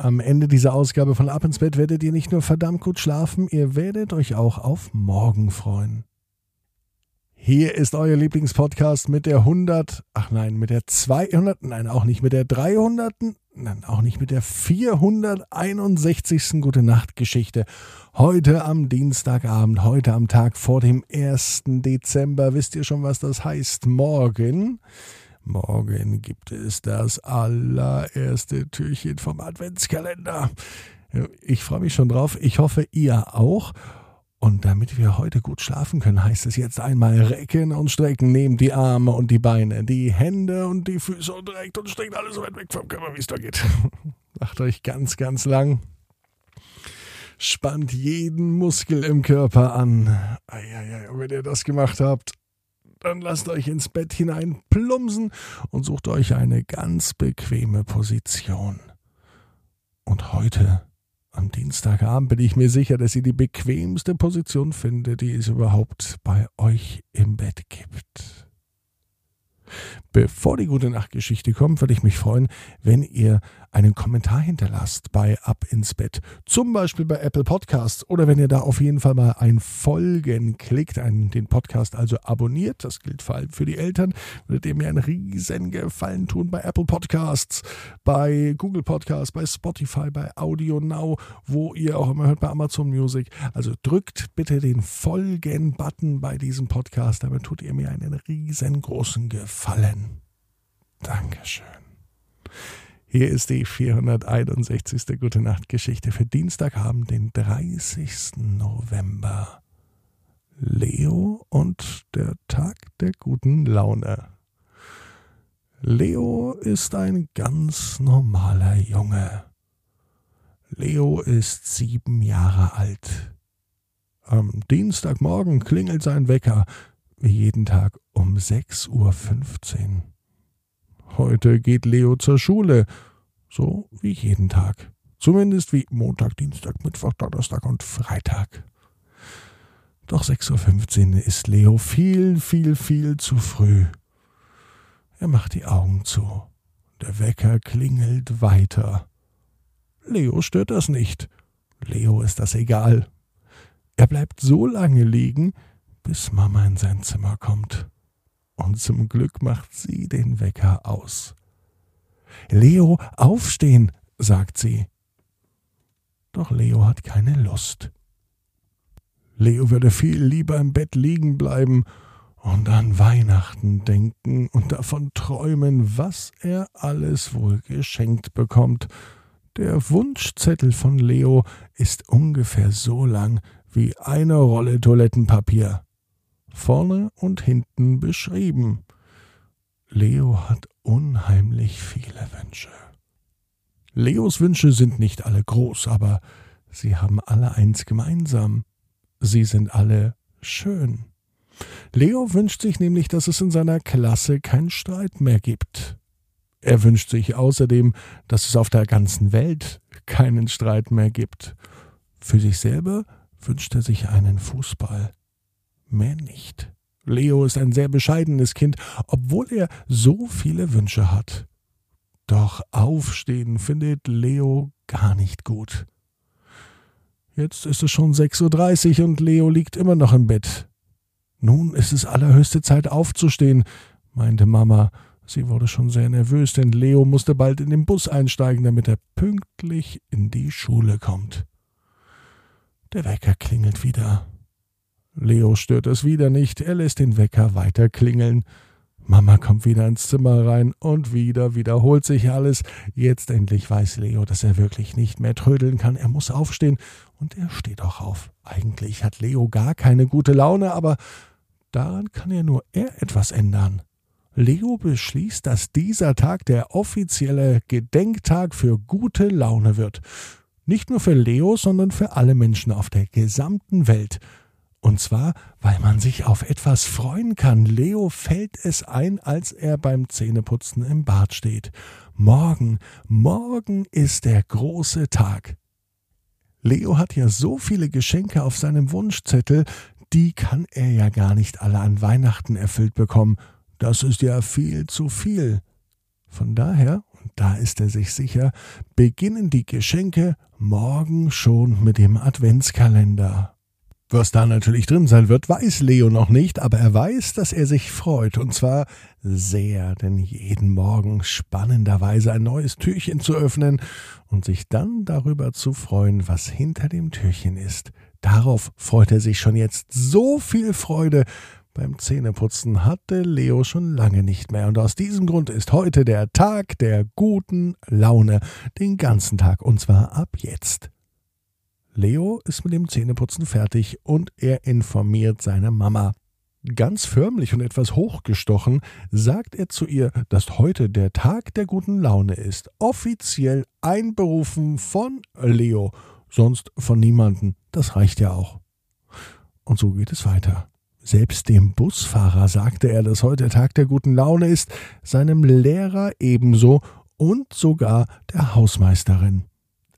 Am Ende dieser Ausgabe von Ab ins Bett werdet ihr nicht nur verdammt gut schlafen, ihr werdet euch auch auf morgen freuen. Hier ist euer Lieblingspodcast mit der 100, ach nein, mit der 200, nein, auch nicht mit der 300, nein, auch nicht mit der 461. Gute Nacht Geschichte. Heute am Dienstagabend, heute am Tag vor dem 1. Dezember. Wisst ihr schon, was das heißt? Morgen. Morgen gibt es das allererste Türchen vom Adventskalender. Ich freue mich schon drauf. Ich hoffe, ihr auch. Und damit wir heute gut schlafen können, heißt es jetzt einmal recken und strecken. Nehmt die Arme und die Beine, die Hände und die Füße und reckt und streckt alles so weit weg vom Körper, wie es da geht. Macht euch ganz, ganz lang. Spannt jeden Muskel im Körper an. Eieiei, wenn ihr das gemacht habt, dann lasst euch ins Bett hinein plumsen und sucht euch eine ganz bequeme Position. Und heute am Dienstagabend bin ich mir sicher, dass ihr die bequemste Position findet, die es überhaupt bei euch im Bett gibt. Bevor die gute Nachtgeschichte kommt, würde ich mich freuen, wenn ihr einen Kommentar hinterlasst bei Ab ins Bett. Zum Beispiel bei Apple Podcasts oder wenn ihr da auf jeden Fall mal ein Folgen klickt, einen, den Podcast also abonniert. Das gilt vor allem für die Eltern. Würdet ihr mir einen riesen Gefallen tun bei Apple Podcasts, bei Google Podcasts, bei Spotify, bei Audio Now, wo ihr auch immer hört, bei Amazon Music. Also drückt bitte den Folgen-Button bei diesem Podcast. Damit tut ihr mir einen riesengroßen Gefallen. Dankeschön. Hier ist die 461. Gute Nacht Geschichte für Dienstagabend, den 30. November. Leo und der Tag der guten Laune. Leo ist ein ganz normaler Junge. Leo ist sieben Jahre alt. Am Dienstagmorgen klingelt sein Wecker, wie jeden Tag um 6.15 Uhr. Heute geht Leo zur Schule, so wie jeden Tag. Zumindest wie Montag, Dienstag, Mittwoch, Donnerstag und Freitag. Doch 6.15 Uhr ist Leo viel, viel, viel zu früh. Er macht die Augen zu. Der Wecker klingelt weiter. Leo stört das nicht. Leo ist das egal. Er bleibt so lange liegen, bis Mama in sein Zimmer kommt und zum Glück macht sie den Wecker aus. Leo, aufstehen, sagt sie. Doch Leo hat keine Lust. Leo würde viel lieber im Bett liegen bleiben und an Weihnachten denken und davon träumen, was er alles wohl geschenkt bekommt. Der Wunschzettel von Leo ist ungefähr so lang wie eine Rolle Toilettenpapier vorne und hinten beschrieben. Leo hat unheimlich viele Wünsche. Leos Wünsche sind nicht alle groß, aber sie haben alle eins gemeinsam. Sie sind alle schön. Leo wünscht sich nämlich, dass es in seiner Klasse keinen Streit mehr gibt. Er wünscht sich außerdem, dass es auf der ganzen Welt keinen Streit mehr gibt. Für sich selber wünscht er sich einen Fußball mehr nicht. Leo ist ein sehr bescheidenes Kind, obwohl er so viele Wünsche hat. Doch aufstehen findet Leo gar nicht gut. Jetzt ist es schon 6.30 Uhr und Leo liegt immer noch im Bett. Nun ist es allerhöchste Zeit aufzustehen, meinte Mama. Sie wurde schon sehr nervös, denn Leo musste bald in den Bus einsteigen, damit er pünktlich in die Schule kommt. Der Wecker klingelt wieder. Leo stört es wieder nicht, er lässt den Wecker weiter klingeln. Mama kommt wieder ins Zimmer rein und wieder wiederholt sich alles. Jetzt endlich weiß Leo, dass er wirklich nicht mehr trödeln kann. Er muss aufstehen und er steht auch auf. Eigentlich hat Leo gar keine gute Laune, aber daran kann ja nur er etwas ändern. Leo beschließt, dass dieser Tag der offizielle Gedenktag für gute Laune wird. Nicht nur für Leo, sondern für alle Menschen auf der gesamten Welt. Und zwar, weil man sich auf etwas freuen kann. Leo fällt es ein, als er beim Zähneputzen im Bad steht. Morgen, morgen ist der große Tag. Leo hat ja so viele Geschenke auf seinem Wunschzettel, die kann er ja gar nicht alle an Weihnachten erfüllt bekommen. Das ist ja viel zu viel. Von daher Und da ist er sich sicher, beginnen die Geschenke morgen schon mit dem Adventskalender. Was da natürlich drin sein wird, weiß Leo noch nicht, aber er weiß, dass er sich freut, und zwar sehr, denn jeden Morgen spannenderweise ein neues Türchen zu öffnen und sich dann darüber zu freuen, was hinter dem Türchen ist. Darauf freut er sich schon jetzt so viel Freude. Beim Zähneputzen hatte Leo schon lange nicht mehr, und aus diesem Grund ist heute der Tag der guten Laune, den ganzen Tag, und zwar ab jetzt. Leo ist mit dem Zähneputzen fertig und er informiert seine Mama. Ganz förmlich und etwas hochgestochen sagt er zu ihr, dass heute der Tag der guten Laune ist, offiziell einberufen von Leo, sonst von niemanden, das reicht ja auch. Und so geht es weiter. Selbst dem Busfahrer sagte er, dass heute Tag der guten Laune ist, seinem Lehrer ebenso und sogar der Hausmeisterin.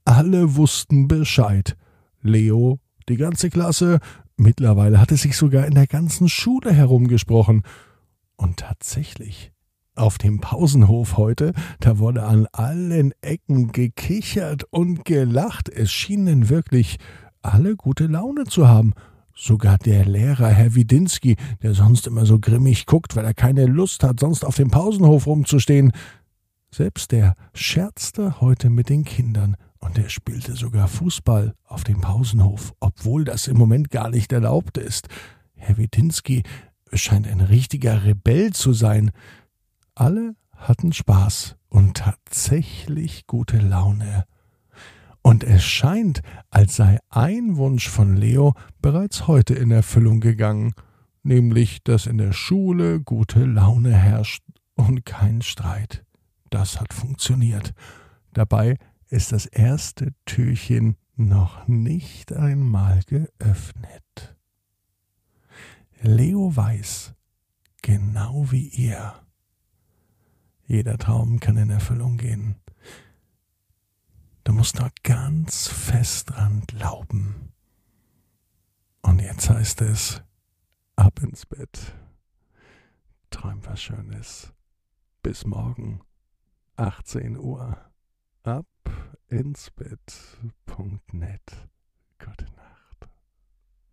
Alle wussten Bescheid. Leo, die ganze Klasse, mittlerweile hatte sich sogar in der ganzen Schule herumgesprochen. Und tatsächlich, auf dem Pausenhof heute, da wurde an allen Ecken gekichert und gelacht. Es schienen wirklich alle gute Laune zu haben. Sogar der Lehrer, Herr Widinski, der sonst immer so grimmig guckt, weil er keine Lust hat, sonst auf dem Pausenhof rumzustehen, selbst der scherzte heute mit den Kindern und er spielte sogar Fußball auf dem Pausenhof, obwohl das im Moment gar nicht erlaubt ist. Herr Witinski scheint ein richtiger Rebell zu sein. Alle hatten Spaß und tatsächlich gute Laune. Und es scheint, als sei ein Wunsch von Leo bereits heute in Erfüllung gegangen, nämlich, dass in der Schule gute Laune herrscht und kein Streit. Das hat funktioniert. Dabei ist das erste Türchen noch nicht einmal geöffnet. Leo weiß, genau wie ihr, jeder Traum kann in Erfüllung gehen. Du musst nur ganz fest dran glauben. Und jetzt heißt es, ab ins Bett. Träum was Schönes. Bis morgen, 18 Uhr. Ab ins Bett.net. Gute